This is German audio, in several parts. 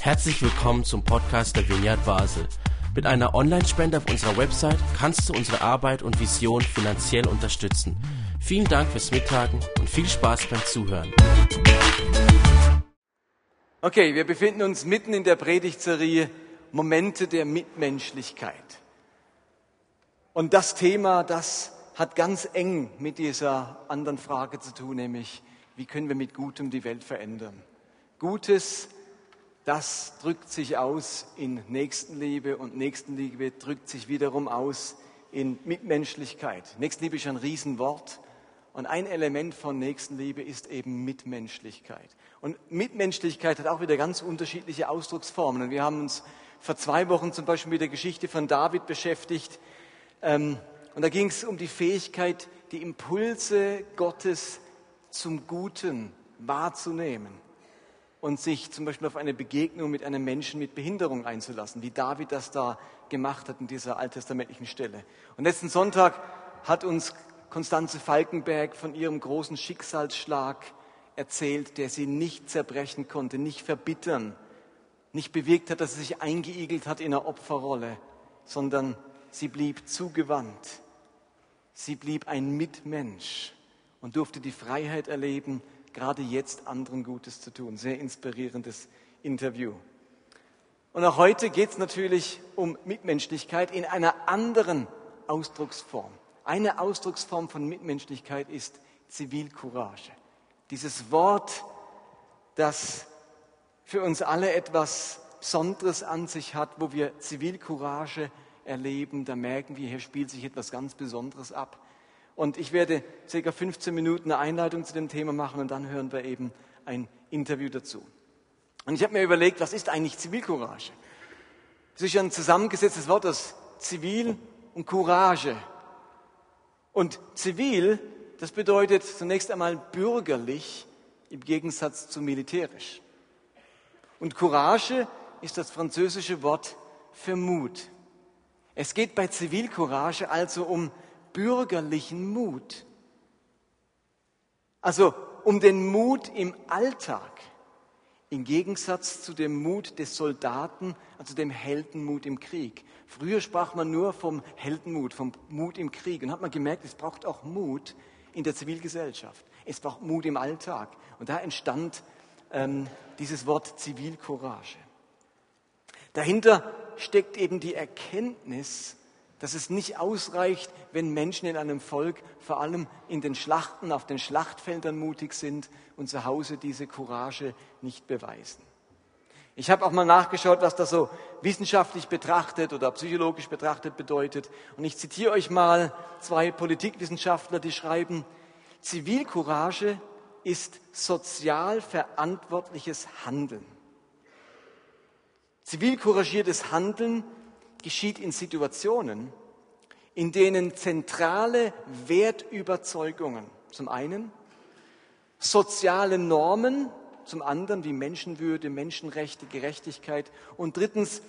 Herzlich willkommen zum Podcast der Vineyard Basel. Mit einer Online-Spende auf unserer Website kannst du unsere Arbeit und Vision finanziell unterstützen. Vielen Dank fürs Mittagen und viel Spaß beim Zuhören. Okay, wir befinden uns mitten in der Predigtserie Momente der Mitmenschlichkeit. Und das Thema, das hat ganz eng mit dieser anderen Frage zu tun, nämlich wie können wir mit Gutem die Welt verändern. Gutes, das drückt sich aus in Nächstenliebe und Nächstenliebe drückt sich wiederum aus in Mitmenschlichkeit. Nächstenliebe ist ein Riesenwort und ein Element von Nächstenliebe ist eben Mitmenschlichkeit. Und Mitmenschlichkeit hat auch wieder ganz unterschiedliche Ausdrucksformen. Und wir haben uns vor zwei Wochen zum Beispiel mit der Geschichte von David beschäftigt. Ähm, und da ging es um die Fähigkeit, die Impulse Gottes zum Guten wahrzunehmen und sich zum Beispiel auf eine Begegnung mit einem Menschen mit Behinderung einzulassen, wie David das da gemacht hat in dieser alttestamentlichen Stelle. Und letzten Sonntag hat uns Konstanze Falkenberg von ihrem großen Schicksalsschlag erzählt, der sie nicht zerbrechen konnte, nicht verbittern, nicht bewegt hat, dass sie sich eingeigelt hat in einer Opferrolle, sondern sie blieb zugewandt Sie blieb ein Mitmensch und durfte die Freiheit erleben, gerade jetzt anderen Gutes zu tun. Sehr inspirierendes Interview. Und auch heute geht es natürlich um Mitmenschlichkeit in einer anderen Ausdrucksform. Eine Ausdrucksform von Mitmenschlichkeit ist Zivilcourage. Dieses Wort, das für uns alle etwas Besonderes an sich hat, wo wir Zivilcourage erleben, da merken wir, hier spielt sich etwas ganz Besonderes ab. Und ich werde circa 15 Minuten eine Einleitung zu dem Thema machen und dann hören wir eben ein Interview dazu. Und ich habe mir überlegt, was ist eigentlich Zivilcourage? Das ist ja ein zusammengesetztes Wort aus Zivil und Courage. Und zivil, das bedeutet zunächst einmal bürgerlich im Gegensatz zu militärisch. Und Courage ist das französische Wort für Mut. Es geht bei Zivilcourage also um bürgerlichen Mut. Also um den Mut im Alltag, im Gegensatz zu dem Mut des Soldaten, also dem Heldenmut im Krieg. Früher sprach man nur vom Heldenmut, vom Mut im Krieg und hat man gemerkt, es braucht auch Mut in der Zivilgesellschaft. Es braucht Mut im Alltag. Und da entstand ähm, dieses Wort Zivilcourage. Dahinter steckt eben die Erkenntnis, dass es nicht ausreicht, wenn Menschen in einem Volk vor allem in den Schlachten, auf den Schlachtfeldern mutig sind und zu Hause diese Courage nicht beweisen. Ich habe auch mal nachgeschaut, was das so wissenschaftlich betrachtet oder psychologisch betrachtet bedeutet. Und ich zitiere euch mal zwei Politikwissenschaftler, die schreiben, Zivilcourage ist sozial verantwortliches Handeln. Zivilcouragiertes Handeln geschieht in Situationen, in denen zentrale Wertüberzeugungen zum einen, soziale Normen zum anderen wie Menschenwürde, Menschenrechte, Gerechtigkeit und drittens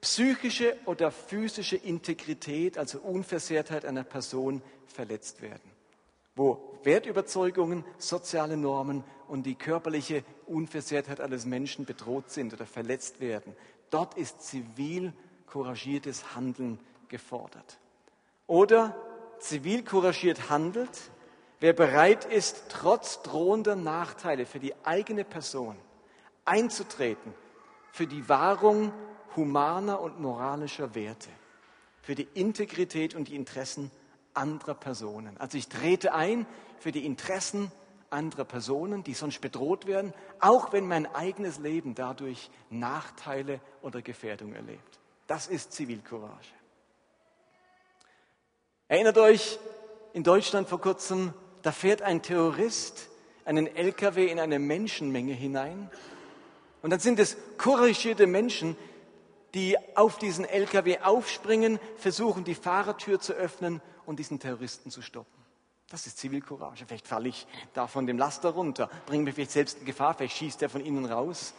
psychische oder physische Integrität, also Unversehrtheit einer Person verletzt werden. Wo Wertüberzeugungen, soziale Normen und die körperliche Unversehrtheit eines Menschen bedroht sind oder verletzt werden. Dort ist zivil couragiertes Handeln gefordert. Oder zivil couragiert handelt, wer bereit ist, trotz drohender Nachteile für die eigene Person einzutreten für die Wahrung humaner und moralischer Werte, für die Integrität und die Interessen anderer Personen. Also ich trete ein für die Interessen anderer Personen, die sonst bedroht werden, auch wenn mein eigenes Leben dadurch Nachteile oder Gefährdung erlebt. Das ist Zivilcourage. Erinnert euch, in Deutschland vor kurzem, da fährt ein Terrorist einen LKW in eine Menschenmenge hinein und dann sind es couragierte Menschen, die auf diesen LKW aufspringen, versuchen die Fahrertür zu öffnen und diesen Terroristen zu stoppen. Das ist Zivilcourage. Vielleicht falle ich da von dem Laster runter, bringe mich vielleicht selbst in Gefahr, vielleicht schießt er von innen raus.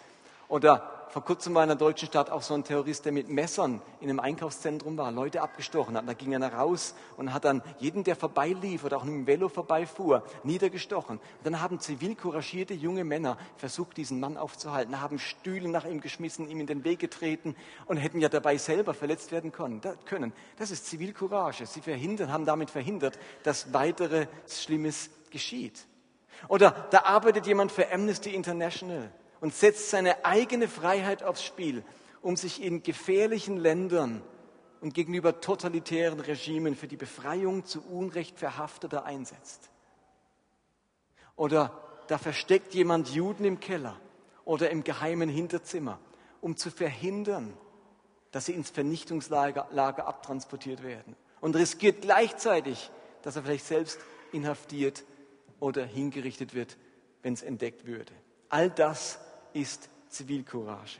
Oder vor kurzem war in der deutschen Stadt auch so ein Terrorist, der mit Messern in einem Einkaufszentrum war, Leute abgestochen hat. Da ging er raus und hat dann jeden, der vorbeilief oder auch mit dem Velo vorbeifuhr, niedergestochen. Und dann haben zivil couragierte junge Männer versucht, diesen Mann aufzuhalten, haben Stühle nach ihm geschmissen, ihm in den Weg getreten und hätten ja dabei selber verletzt werden können. Das ist Zivilcourage. Sie verhindern, haben damit verhindert, dass weiteres Schlimmes geschieht. Oder da arbeitet jemand für Amnesty International und setzt seine eigene Freiheit aufs Spiel, um sich in gefährlichen Ländern und gegenüber totalitären Regimen für die Befreiung zu Unrecht Verhafteter einsetzt. Oder da versteckt jemand Juden im Keller oder im geheimen Hinterzimmer, um zu verhindern, dass sie ins Vernichtungslager Lager abtransportiert werden und riskiert gleichzeitig, dass er vielleicht selbst inhaftiert oder hingerichtet wird, wenn es entdeckt würde. All das ist Zivilcourage.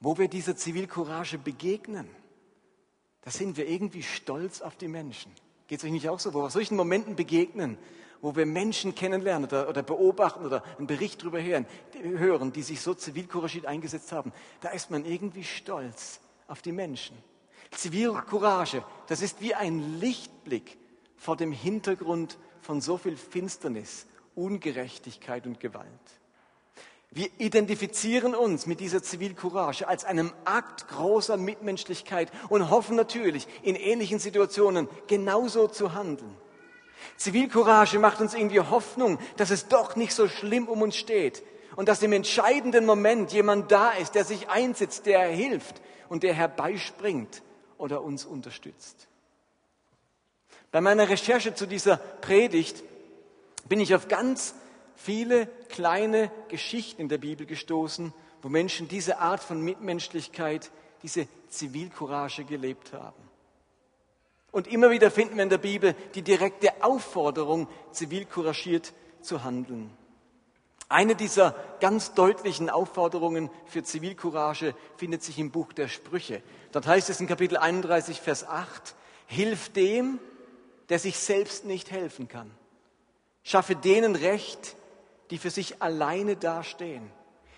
Wo wir dieser Zivilcourage begegnen, da sind wir irgendwie stolz auf die Menschen. Geht es euch nicht auch so? Wo wir solchen Momenten begegnen, wo wir Menschen kennenlernen oder, oder beobachten oder einen Bericht darüber hören, hören, die sich so zivilcouragiert eingesetzt haben, da ist man irgendwie stolz auf die Menschen. Zivilcourage, das ist wie ein Lichtblick vor dem Hintergrund von so viel Finsternis, Ungerechtigkeit und Gewalt. Wir identifizieren uns mit dieser Zivilcourage als einem Akt großer Mitmenschlichkeit und hoffen natürlich, in ähnlichen Situationen genauso zu handeln. Zivilcourage macht uns irgendwie Hoffnung, dass es doch nicht so schlimm um uns steht und dass im entscheidenden Moment jemand da ist, der sich einsetzt, der hilft und der herbeispringt oder uns unterstützt. Bei meiner Recherche zu dieser Predigt bin ich auf ganz viele kleine Geschichten in der Bibel gestoßen, wo Menschen diese Art von Mitmenschlichkeit, diese Zivilcourage gelebt haben. Und immer wieder finden wir in der Bibel die direkte Aufforderung, zivilcouragiert zu handeln. Eine dieser ganz deutlichen Aufforderungen für Zivilcourage findet sich im Buch der Sprüche. Dort heißt es in Kapitel 31, Vers 8, Hilf dem, der sich selbst nicht helfen kann. Schaffe denen Recht, die für sich alleine dastehen.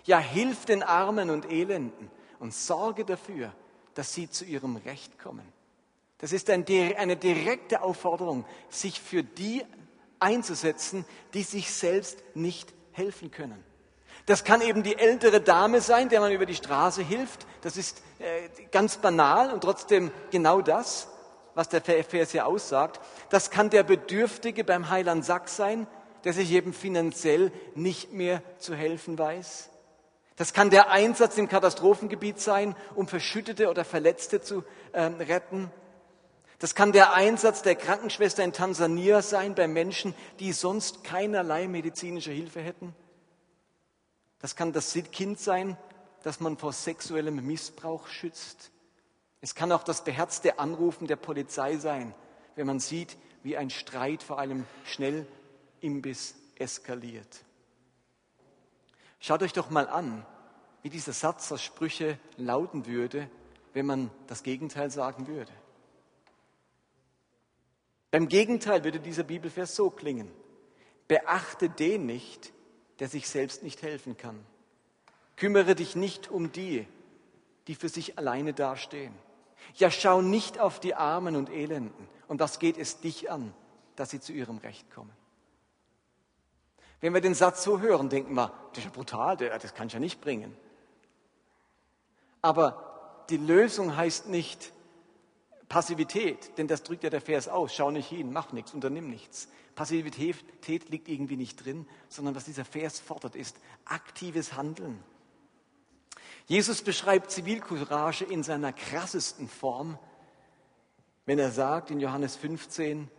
Ja, hilf den Armen und Elenden und sorge dafür, dass sie zu ihrem Recht kommen. Das ist eine direkte Aufforderung, sich für die einzusetzen, die sich selbst nicht helfen können. Das kann eben die ältere Dame sein, der man über die Straße hilft. Das ist äh, ganz banal und trotzdem genau das, was der Vers hier aussagt. Das kann der Bedürftige beim Heiland Sack sein, der sich eben finanziell nicht mehr zu helfen weiß. Das kann der Einsatz im Katastrophengebiet sein, um Verschüttete oder Verletzte zu äh, retten. Das kann der Einsatz der Krankenschwester in Tansania sein bei Menschen, die sonst keinerlei medizinische Hilfe hätten. Das kann das Kind sein, das man vor sexuellem Missbrauch schützt. Es kann auch das beherzte Anrufen der Polizei sein, wenn man sieht, wie ein Streit vor einem schnell Imbiss eskaliert. Schaut euch doch mal an, wie dieser Satz aus Sprüche lauten würde, wenn man das Gegenteil sagen würde. Beim Gegenteil würde dieser Bibelvers so klingen. Beachte den nicht, der sich selbst nicht helfen kann. Kümmere dich nicht um die, die für sich alleine dastehen. Ja, schau nicht auf die Armen und Elenden. Und was geht es dich an, dass sie zu ihrem Recht kommen? Wenn wir den Satz so hören, denken wir, das ist ja brutal, das kann ich ja nicht bringen. Aber die Lösung heißt nicht Passivität, denn das drückt ja der Vers aus. Schau nicht hin, mach nichts, unternimm nichts. Passivität liegt irgendwie nicht drin, sondern was dieser Vers fordert, ist aktives Handeln. Jesus beschreibt Zivilcourage in seiner krassesten Form, wenn er sagt in Johannes 15,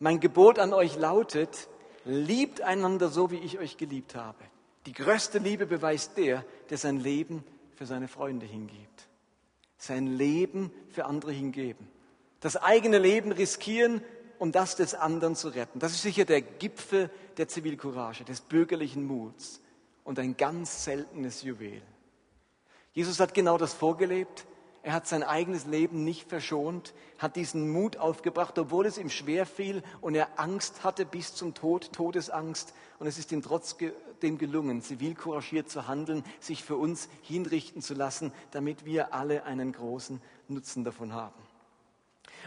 mein Gebot an euch lautet, liebt einander so, wie ich euch geliebt habe. Die größte Liebe beweist der, der sein Leben für seine Freunde hingibt. Sein Leben für andere hingeben. Das eigene Leben riskieren, um das des anderen zu retten. Das ist sicher der Gipfel der Zivilcourage, des bürgerlichen Muts und ein ganz seltenes Juwel. Jesus hat genau das vorgelebt. Er hat sein eigenes Leben nicht verschont, hat diesen Mut aufgebracht, obwohl es ihm schwer fiel und er Angst hatte bis zum Tod, Todesangst. Und es ist ihm trotzdem gelungen, zivilcouragiert zu handeln, sich für uns hinrichten zu lassen, damit wir alle einen großen Nutzen davon haben.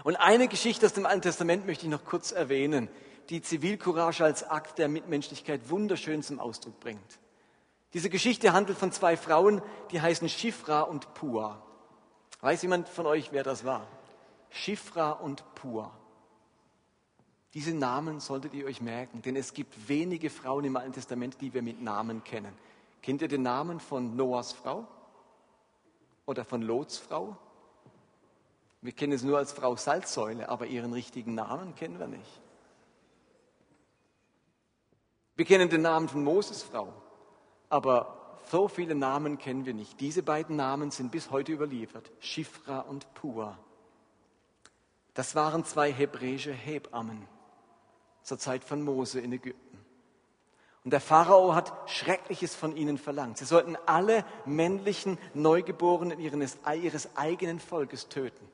Und eine Geschichte aus dem Alten Testament möchte ich noch kurz erwähnen, die Zivilcourage als Akt der Mitmenschlichkeit wunderschön zum Ausdruck bringt. Diese Geschichte handelt von zwei Frauen, die heißen Shifra und Pua. Weiß jemand von euch, wer das war? Shifra und Pua. Diese Namen solltet ihr euch merken, denn es gibt wenige Frauen im Alten Testament, die wir mit Namen kennen. Kennt ihr den Namen von Noahs Frau? Oder von Lots Frau? Wir kennen es nur als Frau Salzsäule, aber ihren richtigen Namen kennen wir nicht. Wir kennen den Namen von Moses Frau, aber so viele Namen kennen wir nicht. Diese beiden Namen sind bis heute überliefert. Shifra und Pua. Das waren zwei hebräische Hebammen zur Zeit von Mose in Ägypten. Und der Pharao hat Schreckliches von ihnen verlangt. Sie sollten alle männlichen Neugeborenen ihres, ihres eigenen Volkes töten.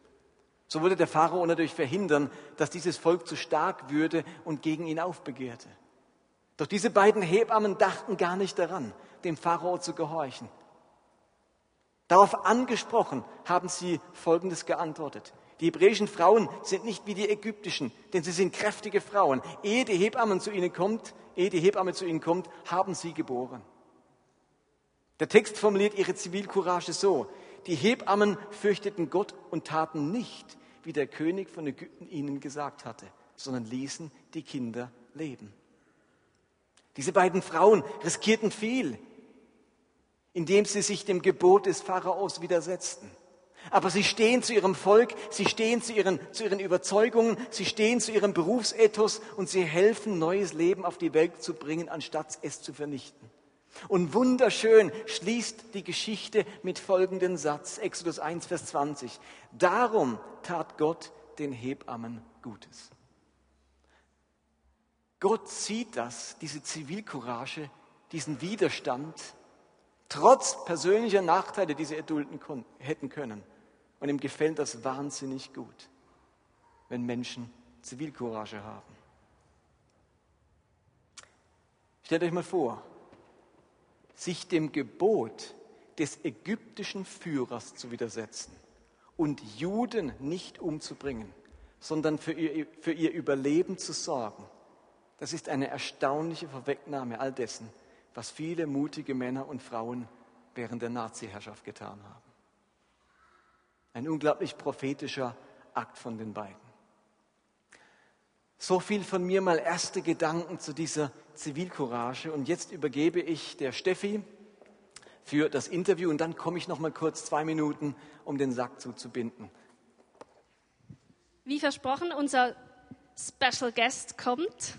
So wollte der Pharao natürlich verhindern, dass dieses Volk zu stark würde und gegen ihn aufbegehrte. Doch diese beiden Hebammen dachten gar nicht daran, dem Pharao zu gehorchen. Darauf angesprochen haben sie Folgendes geantwortet. Die hebräischen Frauen sind nicht wie die ägyptischen, denn sie sind kräftige Frauen. Ehe die Hebamme zu ihnen kommt, ehe die Hebamme zu ihnen kommt, haben sie geboren. Der Text formuliert ihre Zivilcourage so. Die Hebammen fürchteten Gott und taten nicht, wie der König von Ägypten ihnen gesagt hatte, sondern ließen die Kinder leben. Diese beiden Frauen riskierten viel, indem sie sich dem Gebot des Pharaos widersetzten. Aber sie stehen zu ihrem Volk, sie stehen zu ihren, zu ihren Überzeugungen, sie stehen zu ihrem Berufsethos und sie helfen, neues Leben auf die Welt zu bringen, anstatt es zu vernichten. Und wunderschön schließt die Geschichte mit folgendem Satz, Exodus 1, Vers 20. Darum tat Gott den Hebammen Gutes. Gott sieht das, diese Zivilcourage, diesen Widerstand, trotz persönlicher Nachteile, die sie erdulden hätten können. Und ihm gefällt das wahnsinnig gut, wenn Menschen Zivilcourage haben. Stellt euch mal vor, sich dem Gebot des ägyptischen Führers zu widersetzen und Juden nicht umzubringen, sondern für ihr, für ihr Überleben zu sorgen das ist eine erstaunliche Vorwegnahme all dessen, was viele mutige Männer und Frauen während der Nazi-Herrschaft getan haben. Ein unglaublich prophetischer Akt von den beiden. So viel von mir mal erste Gedanken zu dieser Zivilcourage. Und jetzt übergebe ich der Steffi für das Interview und dann komme ich noch mal kurz zwei Minuten, um den Sack zuzubinden. Wie versprochen, unser Special Guest kommt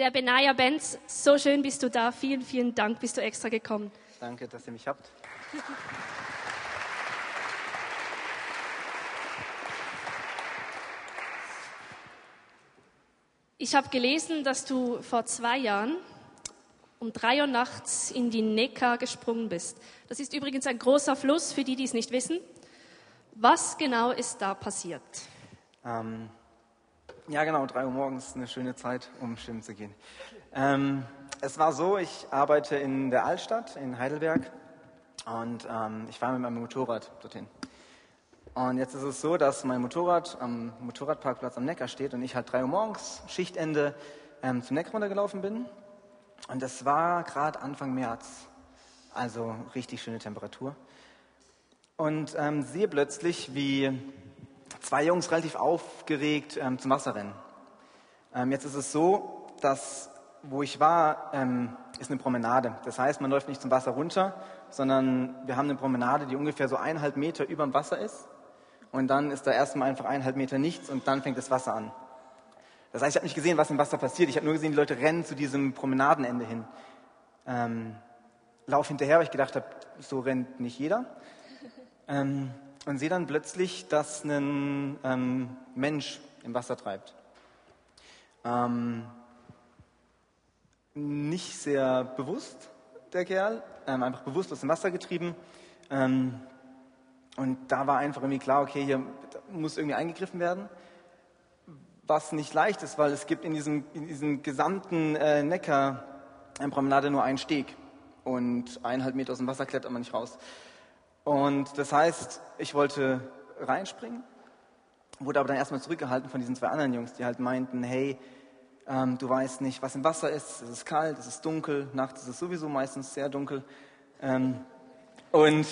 der Benaya Benz. So schön bist du da. Vielen, vielen Dank, bist du extra gekommen. Danke, dass ihr mich habt. Ich habe gelesen, dass du vor zwei Jahren um drei Uhr nachts in die Neckar gesprungen bist. Das ist übrigens ein großer Fluss, für die, die es nicht wissen. Was genau ist da passiert? Ähm, ja, genau, drei Uhr morgens, eine schöne Zeit, um schwimmen zu gehen. Ähm, es war so, ich arbeite in der Altstadt in Heidelberg und ähm, ich fahre mit meinem Motorrad dorthin. Und jetzt ist es so, dass mein Motorrad am Motorradparkplatz am Neckar steht und ich halt drei Uhr morgens, Schichtende, ähm, zum Neckar runtergelaufen bin. Und es war gerade Anfang März, also richtig schöne Temperatur. Und ähm, sehe plötzlich, wie zwei Jungs relativ aufgeregt ähm, zum Wasser rennen. Ähm, jetzt ist es so, dass wo ich war, ähm, ist eine Promenade. Das heißt, man läuft nicht zum Wasser runter, sondern wir haben eine Promenade, die ungefähr so eineinhalb Meter über dem Wasser ist. Und dann ist da erstmal einfach eineinhalb Meter nichts und dann fängt das Wasser an. Das heißt, ich habe nicht gesehen, was im Wasser passiert. Ich habe nur gesehen, die Leute rennen zu diesem Promenadenende hin. Ähm, lauf hinterher, weil ich gedacht habe, so rennt nicht jeder. Ähm, und sehe dann plötzlich, dass ein ähm, Mensch im Wasser treibt. Ähm, nicht sehr bewusst, der Kerl, ähm, einfach bewusst aus dem Wasser getrieben. Ähm, und da war einfach irgendwie klar, okay, hier muss irgendwie eingegriffen werden. Was nicht leicht ist, weil es gibt in diesem, in diesem gesamten äh, Neckar-Promenade nur einen Steg. Und eineinhalb Meter aus dem Wasser klettert man nicht raus. Und das heißt, ich wollte reinspringen, wurde aber dann erstmal zurückgehalten von diesen zwei anderen Jungs, die halt meinten, hey, ähm, du weißt nicht, was im Wasser ist, es ist kalt, es ist dunkel, nachts ist es sowieso meistens sehr dunkel. Ähm, und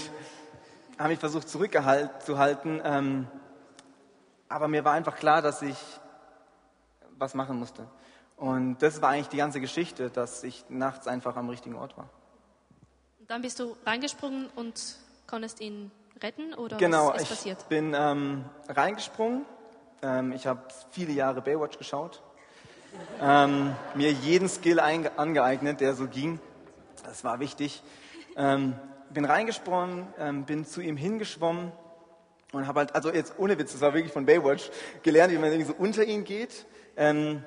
haben mich versucht zurückzuhalten, ähm, aber mir war einfach klar, dass ich was machen musste. Und das war eigentlich die ganze Geschichte, dass ich nachts einfach am richtigen Ort war. Dann bist du reingesprungen und konntest ihn retten oder genau, was ist ich passiert? bin ähm, reingesprungen. Ähm, ich habe viele Jahre Baywatch geschaut. Ähm, mir jeden Skill angeeignet, der so ging. Das war wichtig. Ähm, bin reingesprungen, ähm, bin zu ihm hingeschwommen und habe halt, also jetzt ohne Witz, das war wirklich von Baywatch, gelernt, wie man irgendwie so unter ihn geht. Ähm,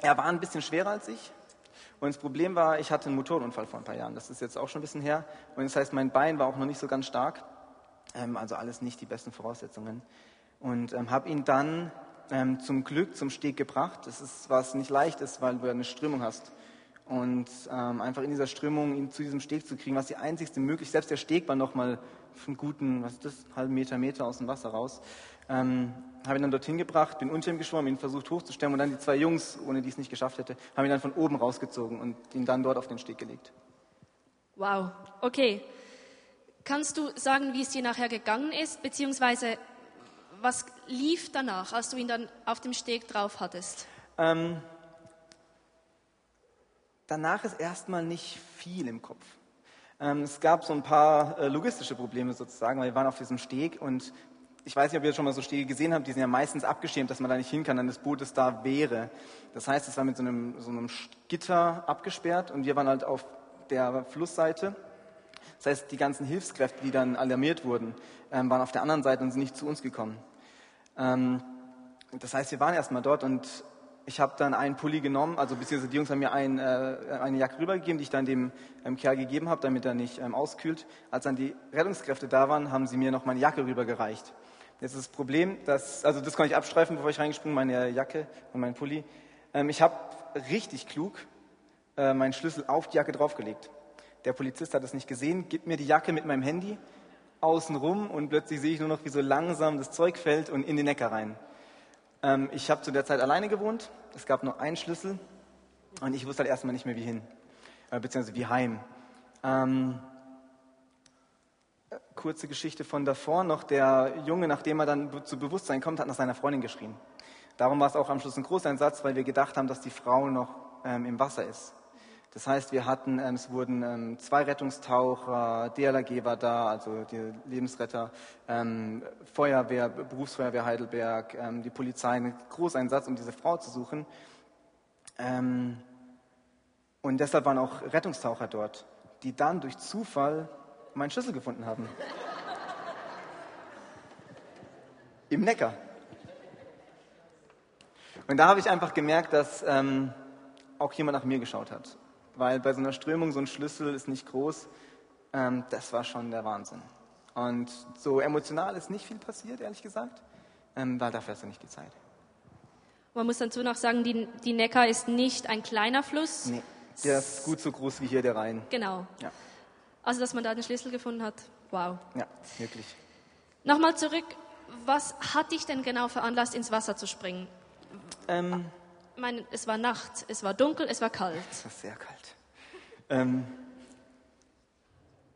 er war ein bisschen schwerer als ich. Und das Problem war, ich hatte einen Motorunfall vor ein paar Jahren. Das ist jetzt auch schon ein bisschen her. Und das heißt, mein Bein war auch noch nicht so ganz stark. Ähm, also alles nicht die besten Voraussetzungen. Und ähm, habe ihn dann ähm, zum Glück zum Steg gebracht. Das ist, was nicht leicht ist, weil du ja eine Strömung hast. Und ähm, einfach in dieser Strömung ihn zu diesem Steg zu kriegen, was die einzigste Möglichkeit, selbst der Steg war nochmal einen guten, was ist das, halben Meter, Meter aus dem Wasser raus. Ähm, habe ihn dann dorthin gebracht, bin unter ihm geschwommen, ihn versucht hochzustemmen und dann die zwei Jungs, ohne die es nicht geschafft hätte, haben ihn dann von oben rausgezogen und ihn dann dort auf den Steg gelegt. Wow, okay. Kannst du sagen, wie es dir nachher gegangen ist, beziehungsweise was lief danach, als du ihn dann auf dem Steg drauf hattest? Ähm, danach ist erstmal nicht viel im Kopf. Ähm, es gab so ein paar äh, logistische Probleme sozusagen, weil wir waren auf diesem Steg und ich weiß nicht, ob ihr schon mal so Stege gesehen habt, die sind ja meistens abgeschirmt, dass man da nicht hin kann, dann das Boot ist da wäre. Das heißt, es war mit so einem, so einem Gitter abgesperrt und wir waren halt auf der Flussseite. Das heißt, die ganzen Hilfskräfte, die dann alarmiert wurden, ähm, waren auf der anderen Seite und sind nicht zu uns gekommen. Ähm, das heißt, wir waren erstmal dort und ich habe dann einen Pulli genommen, also beziehungsweise die Jungs haben mir ein, äh, eine Jacke rübergegeben, die ich dann dem ähm, Kerl gegeben habe, damit er nicht ähm, auskühlt. Als dann die Rettungskräfte da waren, haben sie mir noch meine Jacke rübergereicht. Jetzt ist das Problem, dass, also das konnte ich abstreifen, bevor ich reingesprungen meine Jacke und meinen Pulli. Ähm, ich habe richtig klug äh, meinen Schlüssel auf die Jacke draufgelegt. Der Polizist hat es nicht gesehen, gibt mir die Jacke mit meinem Handy außen rum und plötzlich sehe ich nur noch, wie so langsam das Zeug fällt und in den Neckar rein. Ähm, ich habe zu der Zeit alleine gewohnt, es gab nur einen Schlüssel und ich wusste halt erstmal nicht mehr, wie hin, äh, beziehungsweise wie heim. Ähm, kurze Geschichte von davor noch. Der Junge, nachdem er dann zu Bewusstsein kommt, hat nach seiner Freundin geschrien. Darum war es auch am Schluss ein großer Satz, weil wir gedacht haben, dass die Frau noch ähm, im Wasser ist. Das heißt, wir hatten, ähm, es wurden ähm, zwei Rettungstaucher, DLRG war da, also die Lebensretter, ähm, Feuerwehr, Berufsfeuerwehr Heidelberg, ähm, die Polizei, ein Großeinsatz, um diese Frau zu suchen. Ähm, und deshalb waren auch Rettungstaucher dort, die dann durch Zufall meinen Schlüssel gefunden haben. Im Neckar. Und da habe ich einfach gemerkt, dass ähm, auch jemand nach mir geschaut hat. Weil bei so einer Strömung so ein Schlüssel ist nicht groß. Ähm, das war schon der Wahnsinn. Und so emotional ist nicht viel passiert, ehrlich gesagt, ähm, weil dafür hast du nicht die Zeit. Man muss dazu noch sagen, die, die Neckar ist nicht ein kleiner Fluss. Nee, der ist gut so groß wie hier der Rhein. Genau. Ja. Also, dass man da den Schlüssel gefunden hat, wow. Ja, wirklich. Nochmal zurück, was hat dich denn genau veranlasst, ins Wasser zu springen? Ähm, Ich meine, es war Nacht, es war dunkel, es war kalt. es war sehr kalt. Ähm,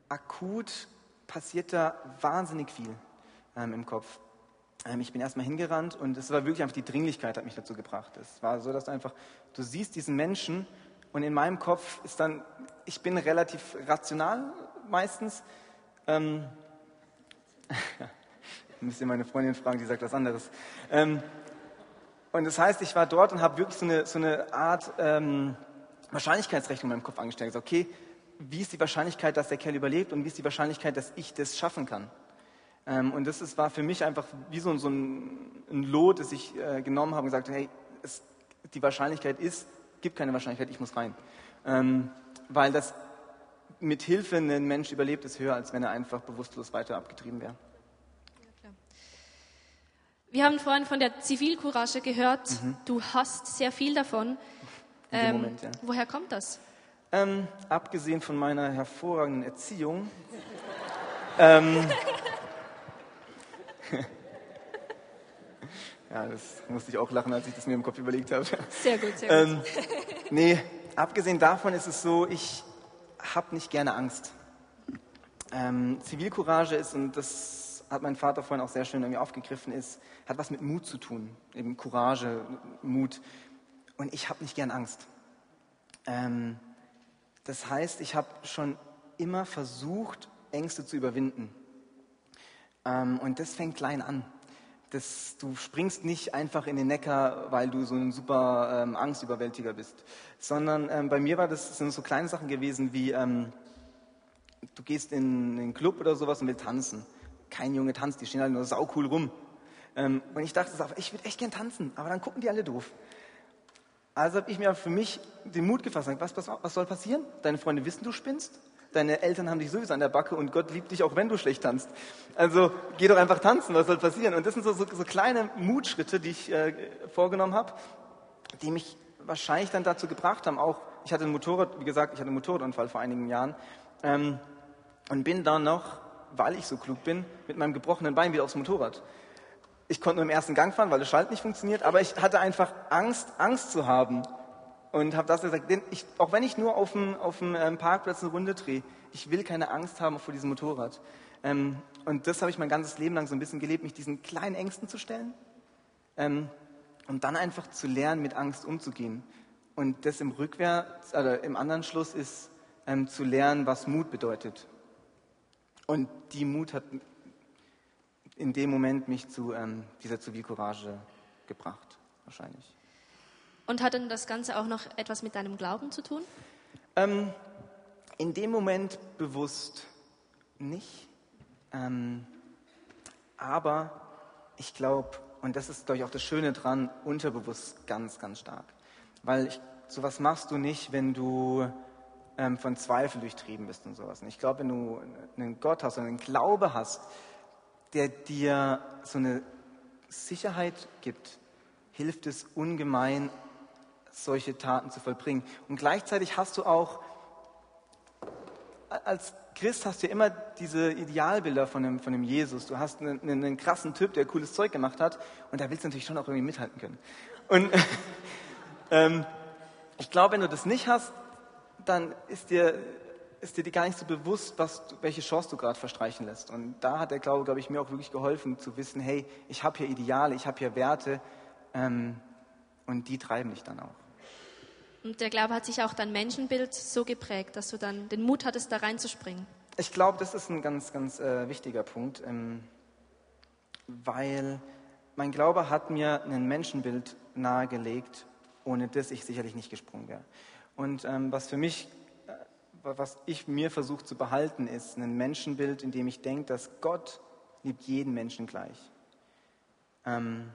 akut passiert da wahnsinnig viel ähm, im Kopf. Ähm, ich bin erstmal hingerannt und es war wirklich einfach die Dringlichkeit hat mich dazu gebracht. Es war so, dass du einfach, du siehst diesen Menschen und in meinem Kopf ist dann, ich bin relativ rational meistens. Ähm, müsst ihr meine Freundin fragen, die sagt was anderes. Ähm, und das heißt, ich war dort und habe wirklich so eine, so eine Art ähm, Wahrscheinlichkeitsrechnung in meinem Kopf angestellt. Also, okay, wie ist die Wahrscheinlichkeit, dass der Kerl überlebt und wie ist die Wahrscheinlichkeit, dass ich das schaffen kann? Ähm, und das ist, war für mich einfach wie so, so ein, ein Lot, das ich äh, genommen habe und gesagt, hey, es, die Wahrscheinlichkeit ist, gibt keine Wahrscheinlichkeit, ich muss rein. Ähm, weil das mit Hilfe ein Mensch überlebt, ist höher, als wenn er einfach bewusstlos weiter abgetrieben wäre. Wir haben vorhin von der Zivilcourage gehört. Du hast sehr viel davon. Mhm. Ähm, Moment, ja. Woher kommt das? Ähm, abgesehen von meiner hervorragenden Erziehung. ähm, ja, das musste ich auch lachen, als ich das mir im Kopf überlegt habe. Sehr gut, sehr gut. Ähm, nee, abgesehen davon ist es so, ich habe nicht gerne Angst. Ähm, Zivilcourage ist, und das hat mein Vater vorhin auch sehr schön irgendwie aufgegriffen, ist, hat was mit Mut zu tun. Eben Courage, Mut. Und ich habe nicht gern Angst. Ähm, das heißt, ich habe schon immer versucht, Ängste zu überwinden. Ähm, und das fängt klein an. Das, du springst nicht einfach in den Neckar, weil du so ein super ähm, Angstüberwältiger bist, sondern ähm, bei mir war das sind so kleine Sachen gewesen wie ähm, du gehst in einen Club oder sowas und willst tanzen. Kein Junge tanzt, die stehen alle nur saucool rum. Ähm, und ich dachte, so, ich würde echt gern tanzen, aber dann gucken die alle doof. Also habe ich mir für mich den Mut gefasst, was, was, was soll passieren? Deine Freunde wissen, du spinnst. Deine Eltern haben dich sowieso an der Backe und Gott liebt dich auch, wenn du schlecht tanzt. Also geh doch einfach tanzen, was soll passieren? Und das sind so, so, so kleine Mutschritte, die ich äh, vorgenommen habe, die mich wahrscheinlich dann dazu gebracht haben, auch, ich hatte ein Motorrad, wie gesagt, ich hatte einen Motorradunfall vor einigen Jahren ähm, und bin dann noch, weil ich so klug bin, mit meinem gebrochenen Bein wieder aufs Motorrad. Ich konnte nur im ersten Gang fahren, weil der Schalt nicht funktioniert, aber ich hatte einfach Angst, Angst zu haben. Und habe das gesagt, denn ich, auch wenn ich nur auf dem, auf dem ähm, Parkplatz eine Runde drehe, ich will keine Angst haben vor diesem Motorrad. Ähm, und das habe ich mein ganzes Leben lang so ein bisschen gelebt, mich diesen kleinen Ängsten zu stellen ähm, und dann einfach zu lernen, mit Angst umzugehen. Und das im Rückwärts, oder im anderen Schluss ist ähm, zu lernen, was Mut bedeutet. Und die Mut hat in dem Moment mich zu ähm, dieser Zivilcourage gebracht, wahrscheinlich. Und hat denn das Ganze auch noch etwas mit deinem Glauben zu tun? Ähm, in dem Moment bewusst nicht. Ähm, aber ich glaube, und das ist, glaube ich, auch das Schöne dran, unterbewusst ganz, ganz stark. Weil ich, sowas machst du nicht, wenn du ähm, von Zweifel durchtrieben bist und sowas. Und ich glaube, wenn du einen Gott hast und einen Glaube hast, der dir so eine Sicherheit gibt, hilft es ungemein, solche Taten zu vollbringen. Und gleichzeitig hast du auch, als Christ hast du ja immer diese Idealbilder von dem, von dem Jesus. Du hast einen, einen, krassen Typ, der cooles Zeug gemacht hat und da willst du natürlich schon auch irgendwie mithalten können. Und ähm, ich glaube, wenn du das nicht hast, dann ist dir, ist dir gar nicht so bewusst, was, welche Chance du gerade verstreichen lässt. Und da hat der Glaube, glaube ich, mir auch wirklich geholfen zu wissen, hey, ich habe hier Ideale, ich habe hier Werte ähm, und die treiben dich dann auch. Und der Glaube hat sich auch dein Menschenbild so geprägt, dass du dann den Mut hattest, da reinzuspringen. Ich glaube, das ist ein ganz, ganz äh, wichtiger Punkt, ähm, weil mein Glaube hat mir ein Menschenbild nahegelegt, ohne das ich sicherlich nicht gesprungen wäre. Und ähm, was für mich, äh, was ich mir versuche zu behalten, ist ein Menschenbild, in dem ich denke, dass Gott liebt jeden Menschen gleich. Ähm,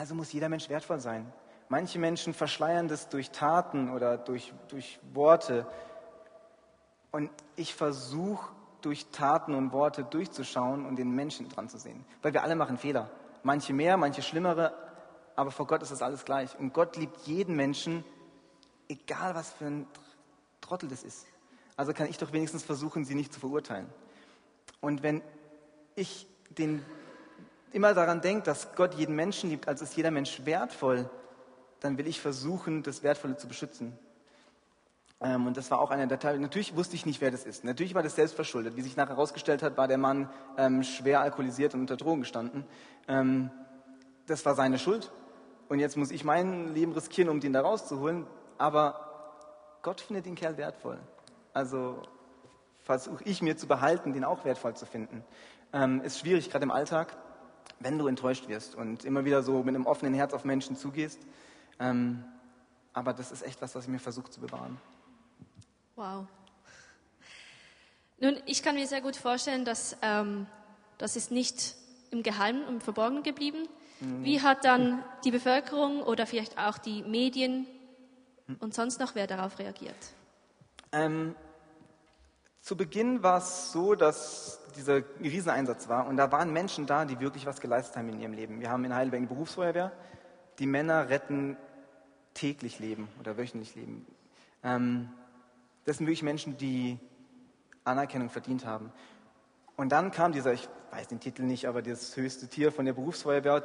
also muss jeder Mensch wertvoll sein. Manche Menschen verschleiern das durch Taten oder durch, durch Worte. Und ich versuche durch Taten und Worte durchzuschauen und den Menschen dran zu sehen. Weil wir alle machen Fehler. Manche mehr, manche schlimmere, aber vor Gott ist das alles gleich. Und Gott liebt jeden Menschen, egal was für ein Trottel das ist. Also kann ich doch wenigstens versuchen, sie nicht zu verurteilen. Und wenn ich den, immer daran denke, dass Gott jeden Menschen liebt, als ist jeder Mensch wertvoll, dann will ich versuchen, das Wertvolle zu beschützen. Ähm, und das war auch einer der Teile. Natürlich wusste ich nicht, wer das ist. Natürlich war das selbst verschuldet. Wie sich nachher herausgestellt hat, war der Mann ähm, schwer alkoholisiert und unter Drogen gestanden. Ähm, das war seine Schuld. Und jetzt muss ich mein Leben riskieren, um den da rauszuholen. Aber Gott findet den Kerl wertvoll. Also versuche ich mir zu behalten, den auch wertvoll zu finden. Ähm, ist schwierig, gerade im Alltag, wenn du enttäuscht wirst und immer wieder so mit einem offenen Herz auf Menschen zugehst. Ähm, aber das ist echt was, was ich mir versuche zu bewahren. Wow. Nun, ich kann mir sehr gut vorstellen, dass ähm, das ist nicht im Geheimen und im Verborgenen geblieben. Wie hat dann die Bevölkerung oder vielleicht auch die Medien und sonst noch wer darauf reagiert? Ähm, Zu Beginn war es so, dass dieser Rieseneinsatz war und da waren Menschen da, die wirklich was geleistet haben in ihrem Leben. Wir haben in Heidelberg eine Berufsfeuerwehr. Die Männer retten täglich Leben oder wöchentlich Leben. Ähm, das sind wirklich Menschen, die Anerkennung verdient haben. Und dann kam dieser, ich weiß den Titel nicht, aber das höchste Tier von der Berufsfeuerwehr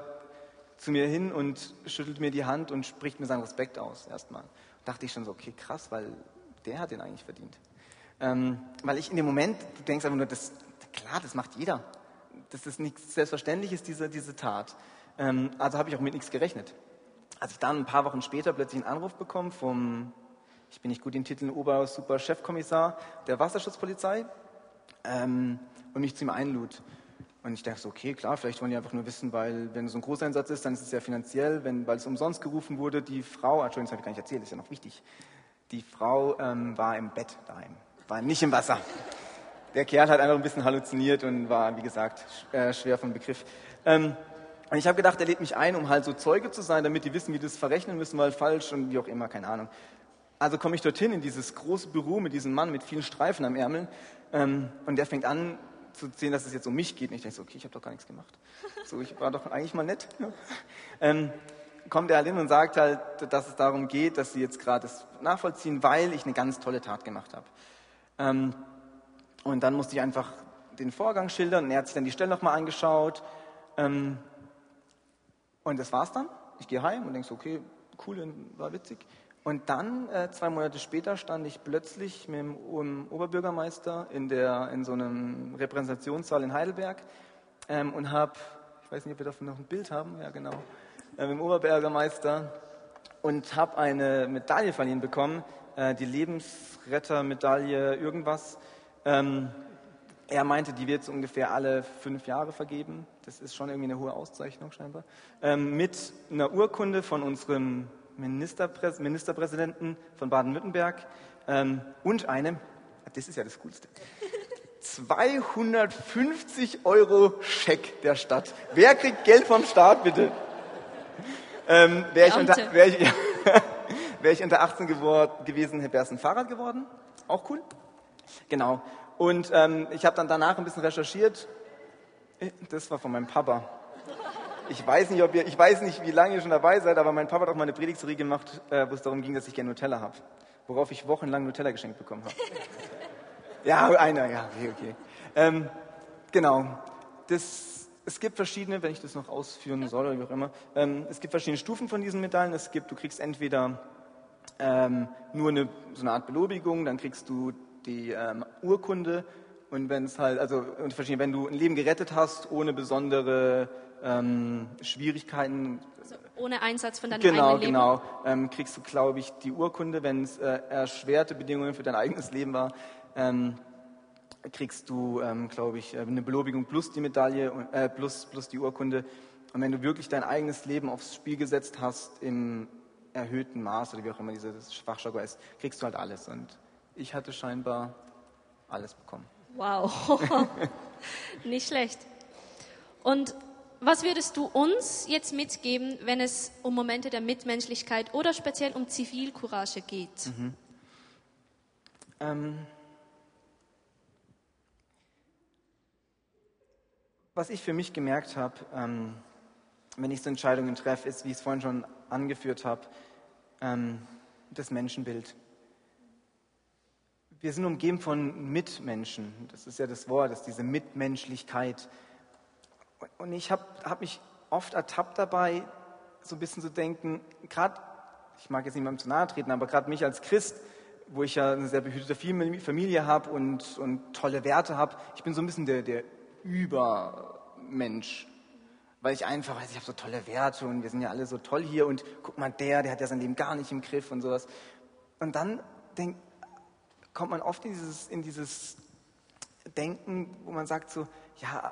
zu mir hin und schüttelt mir die Hand und spricht mir seinen Respekt aus erstmal. dachte ich schon so, okay, krass, weil der hat den eigentlich verdient. Ähm, weil ich in dem Moment, du denkst einfach nur, das, klar, das macht jeder. Das ist nichts Selbstverständliches, diese, diese Tat. Ähm, also habe ich auch mit nichts gerechnet. Als ich dann ein paar Wochen später plötzlich einen Anruf bekomme vom, ich bin nicht gut in Titeln, Ober-Super-Chefkommissar der Wasserschutzpolizei ähm, und mich zu ihm einlud. Und ich dachte so, okay, klar, vielleicht wollen die einfach nur wissen, weil wenn es so ein Großeinsatz ist, dann ist es ja finanziell, wenn, weil es umsonst gerufen wurde, die Frau, Entschuldigung, das habe ich gar nicht erzählt, ist ja noch wichtig, die Frau ähm, war im Bett daheim, war nicht im Wasser. Der Kerl hat einfach ein bisschen halluziniert und war, wie gesagt, äh, schwer vom Begriff. Ähm, und ich habe gedacht, er lädt mich ein, um halt so Zeuge zu sein, damit die wissen, wie das verrechnen müssen, weil falsch und wie auch immer, keine Ahnung. Also komme ich dorthin in dieses große Büro mit diesem Mann mit vielen Streifen am Ärmel ähm, und der fängt an, zu sehen, dass es jetzt um mich geht. Und ich denke so, okay, ich habe doch gar nichts gemacht. So, ich war doch eigentlich mal nett. Ja. Ähm, kommt er halt hin und sagt halt, dass es darum geht, dass sie jetzt gerade das nachvollziehen, weil ich eine ganz tolle Tat gemacht habe. Ähm, und dann musste ich einfach den Vorgang schildern und er hat sich dann die Stelle nochmal angeschaut. Ähm, und das war's dann. Ich gehe heim und denke so, okay, cool, war witzig. Und dann, äh, zwei Monate später, stand ich plötzlich mit dem Oberbürgermeister in, der, in so einem Repräsentationssaal in Heidelberg ähm, und habe, ich weiß nicht, ob wir davon noch ein Bild haben, ja genau, äh, mit dem Oberbürgermeister und habe eine Medaille verliehen bekommen, äh, die Lebensrettermedaille irgendwas. Ähm, er meinte, die wird so ungefähr alle fünf Jahre vergeben. Das ist schon irgendwie eine hohe Auszeichnung scheinbar. Ähm, mit einer Urkunde von unserem Ministerpräs Ministerpräsidenten von Baden-Württemberg ähm, und einem, das ist ja das Coolste, 250 Euro Scheck der Stadt. Wer kriegt Geld vom Staat, bitte? Ähm, Wäre ich, unter, wär ich, ja, wär ich unter 18 geworden, gewesen, wäre es ein Fahrrad geworden. Auch cool. Genau. Und ähm, ich habe dann danach ein bisschen recherchiert. Äh, das war von meinem Papa. Ich weiß nicht, ob ihr, ich weiß nicht, wie lange ihr schon dabei seid, aber mein Papa hat auch mal eine Predigtserie gemacht, äh, wo es darum ging, dass ich gerne Nutella habe. Worauf ich wochenlang Nutella geschenkt bekommen habe. ja, einer, ja, okay, okay. Ähm, genau. Das, es gibt verschiedene, wenn ich das noch ausführen soll oder wie auch immer, ähm, es gibt verschiedene Stufen von diesen Medaillen. Es gibt, du kriegst entweder ähm, nur eine, so eine Art Belobigung, dann kriegst du die ähm, Urkunde und wenn es halt, also wenn du ein Leben gerettet hast, ohne besondere ähm, Schwierigkeiten. Also ohne Einsatz von deinem genau, eigenen Leben? Genau, genau. Ähm, kriegst du, glaube ich, die Urkunde, wenn es äh, erschwerte Bedingungen für dein eigenes Leben war. Ähm, kriegst du, ähm, glaube ich, äh, eine Belobigung plus die Medaille, äh, plus, plus die Urkunde. Und wenn du wirklich dein eigenes Leben aufs Spiel gesetzt hast im erhöhten Maß oder wie auch immer dieses Fachjargon ist, kriegst du halt alles. Und ich hatte scheinbar alles bekommen. Wow, nicht schlecht. Und was würdest du uns jetzt mitgeben, wenn es um Momente der Mitmenschlichkeit oder speziell um Zivilcourage geht? Mhm. Ähm, was ich für mich gemerkt habe, ähm, wenn ich so Entscheidungen treffe, ist, wie ich es vorhin schon angeführt habe, ähm, das Menschenbild. Wir sind umgeben von Mitmenschen. Das ist ja das Wort, das ist diese Mitmenschlichkeit. Und ich habe hab mich oft ertappt dabei, so ein bisschen zu denken, gerade, ich mag jetzt niemandem zu nahe treten, aber gerade mich als Christ, wo ich ja eine sehr behütete Familie habe und, und tolle Werte habe, ich bin so ein bisschen der, der Übermensch. Weil ich einfach weiß, ich habe so tolle Werte und wir sind ja alle so toll hier und guck mal, der, der hat ja sein Leben gar nicht im Griff und sowas. Und dann denk, kommt man oft in dieses, in dieses Denken, wo man sagt so, ja,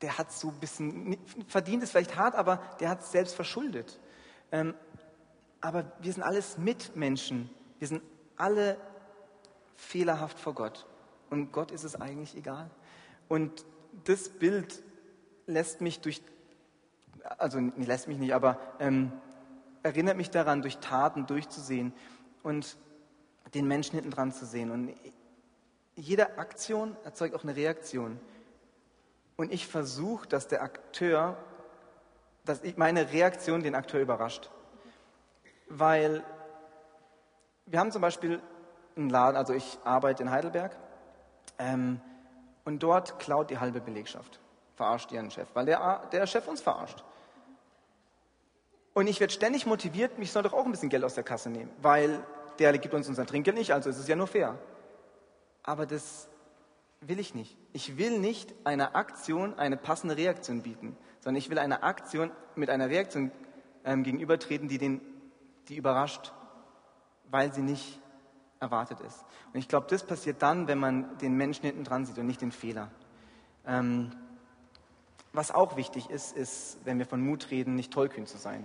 der hat so ein bisschen, verdient ist vielleicht hart, aber der hat es selbst verschuldet. Ähm, aber wir sind alles Mitmenschen. Wir sind alle fehlerhaft vor Gott. Und Gott ist es eigentlich egal. Und das Bild lässt mich durch, also lässt mich nicht, aber ähm, erinnert mich daran, durch Taten durchzusehen und den Menschen hinten dran zu sehen. Und jede Aktion erzeugt auch eine Reaktion. Und ich versuche, dass der Akteur, dass ich meine Reaktion den Akteur überrascht. Weil wir haben zum Beispiel einen Laden, also ich arbeite in Heidelberg ähm, und dort klaut die halbe Belegschaft, verarscht ihren Chef, weil der, der Chef uns verarscht. Und ich werde ständig motiviert, mich soll doch auch ein bisschen Geld aus der Kasse nehmen, weil der gibt uns unser Trinkgeld nicht, also ist es ja nur fair. Aber das will ich nicht. Ich will nicht einer Aktion eine passende Reaktion bieten, sondern ich will einer Aktion mit einer Reaktion ähm, gegenübertreten, die den, die überrascht, weil sie nicht erwartet ist. Und ich glaube, das passiert dann, wenn man den Menschen hinten dran sieht und nicht den Fehler. Ähm, was auch wichtig ist, ist, wenn wir von Mut reden, nicht tollkühn zu sein.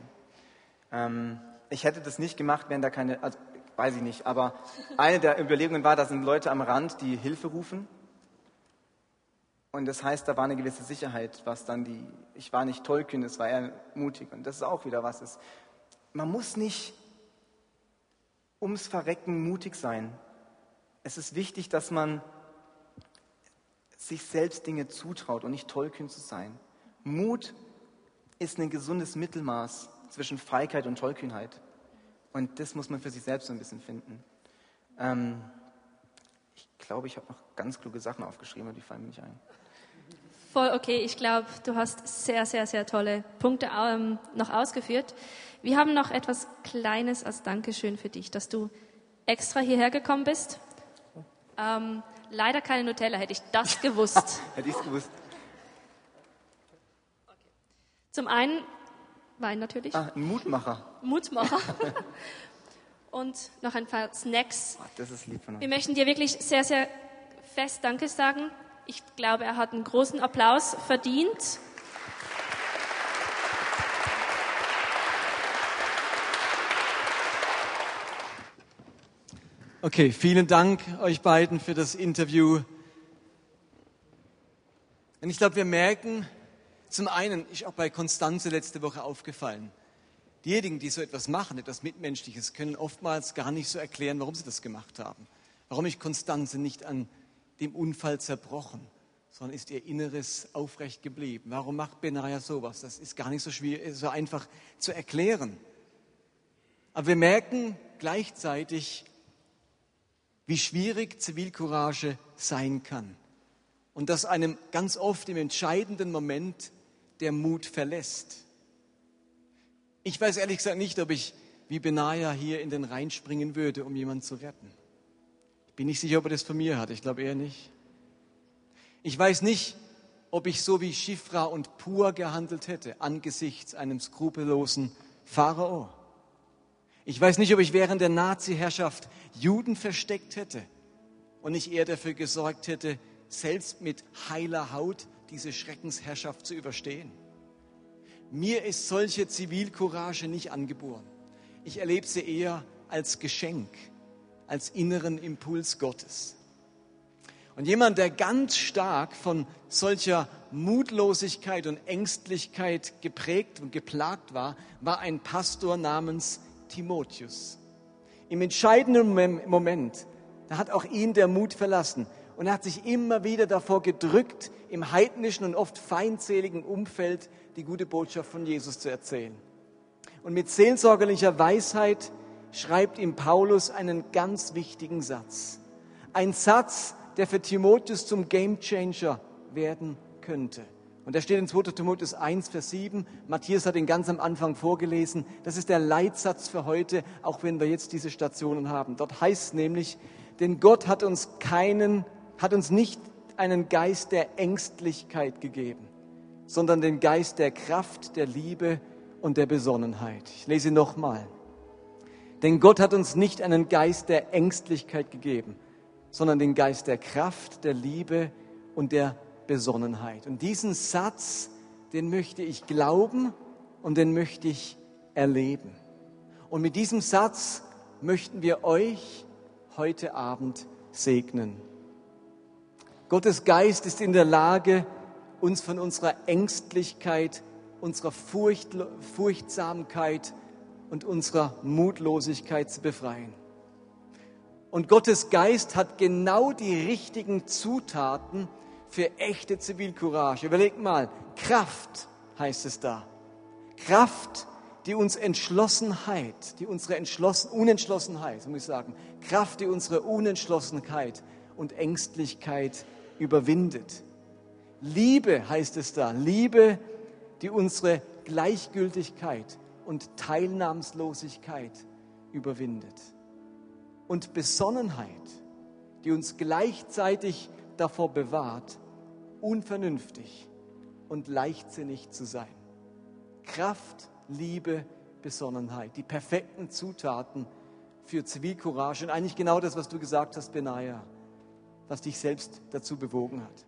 Ähm, ich hätte das nicht gemacht, wenn da keine, also weiß ich nicht, aber eine der Überlegungen war, da sind Leute am Rand, die Hilfe rufen. Und das heißt, da war eine gewisse Sicherheit, was dann die, ich war nicht tollkühn, es war eher mutig. Und das ist auch wieder was ist. Man muss nicht ums Verrecken mutig sein. Es ist wichtig, dass man sich selbst Dinge zutraut und nicht tollkühn zu sein. Mut ist ein gesundes Mittelmaß zwischen Feigheit und Tollkühnheit. Und das muss man für sich selbst so ein bisschen finden. Ähm, ich glaube, ich habe noch ganz kluge Sachen aufgeschrieben, aber die fallen mir nicht ein. Voll okay. Ich glaube, du hast sehr, sehr, sehr tolle Punkte ähm, noch ausgeführt. Wir haben noch etwas Kleines als Dankeschön für dich, dass du extra hierher gekommen bist. Ähm, leider keine Nutella, hätte ich das gewusst. hätte ich es gewusst. Zum einen Wein natürlich. Ah, ein Mutmacher. Mutmacher. Und noch ein paar Snacks. Oh, das ist lieb von euch. Wir möchten dir wirklich sehr, sehr fest Danke sagen. Ich glaube, er hat einen großen Applaus verdient. Okay, vielen Dank euch beiden für das Interview. Und ich glaube, wir merken, zum einen ist auch bei Konstanze letzte Woche aufgefallen, diejenigen, die so etwas machen, etwas Mitmenschliches, können oftmals gar nicht so erklären, warum sie das gemacht haben. Warum ist Konstanze nicht an dem Unfall zerbrochen, sondern ist ihr Inneres aufrecht geblieben? Warum macht Benaja sowas? Das ist gar nicht so, schwierig, so einfach zu erklären. Aber wir merken gleichzeitig, wie schwierig Zivilcourage sein kann. Und dass einem ganz oft im entscheidenden Moment der Mut verlässt. Ich weiß ehrlich gesagt nicht, ob ich wie Benaja hier in den Rhein springen würde, um jemanden zu retten. Ich bin nicht sicher, ob er das von mir hat. Ich glaube eher nicht. Ich weiß nicht, ob ich so wie Schifra und Pur gehandelt hätte angesichts einem skrupellosen Pharao. Ich weiß nicht, ob ich während der Nazi-Herrschaft Juden versteckt hätte und nicht eher dafür gesorgt hätte, selbst mit heiler Haut diese Schreckensherrschaft zu überstehen. Mir ist solche Zivilcourage nicht angeboren. Ich erlebe sie eher als Geschenk, als inneren Impuls Gottes. Und jemand, der ganz stark von solcher Mutlosigkeit und Ängstlichkeit geprägt und geplagt war, war ein Pastor namens Timotheus. Im entscheidenden Moment, da hat auch ihn der Mut verlassen und er hat sich immer wieder davor gedrückt, im heidnischen und oft feindseligen Umfeld die gute Botschaft von Jesus zu erzählen. Und mit seelsorgerlicher Weisheit schreibt ihm Paulus einen ganz wichtigen Satz. Ein Satz, der für Timotheus zum Gamechanger werden könnte. Und da steht in 2. Timotheus 1, Vers 7. Matthias hat ihn ganz am Anfang vorgelesen. Das ist der Leitsatz für heute, auch wenn wir jetzt diese Stationen haben. Dort heißt es nämlich, denn Gott hat uns keinen hat uns nicht einen Geist der Ängstlichkeit gegeben, sondern den Geist der Kraft, der Liebe und der Besonnenheit. Ich lese nochmal. Denn Gott hat uns nicht einen Geist der Ängstlichkeit gegeben, sondern den Geist der Kraft, der Liebe und der Besonnenheit. Und diesen Satz, den möchte ich glauben und den möchte ich erleben. Und mit diesem Satz möchten wir euch heute Abend segnen. Gottes Geist ist in der Lage, uns von unserer Ängstlichkeit, unserer Furcht, Furchtsamkeit und unserer Mutlosigkeit zu befreien. Und Gottes Geist hat genau die richtigen Zutaten für echte Zivilcourage. Überlegt mal, Kraft heißt es da. Kraft, die uns Entschlossenheit, die unsere Entschlossen, Unentschlossenheit, muss ich sagen, Kraft, die unsere Unentschlossenheit und Ängstlichkeit überwindet. Liebe heißt es da, Liebe, die unsere Gleichgültigkeit und Teilnahmslosigkeit überwindet. Und Besonnenheit, die uns gleichzeitig davor bewahrt, unvernünftig und leichtsinnig zu sein. Kraft, Liebe, Besonnenheit, die perfekten Zutaten für Zivilcourage und eigentlich genau das, was du gesagt hast, Benaja, was dich selbst dazu bewogen hat.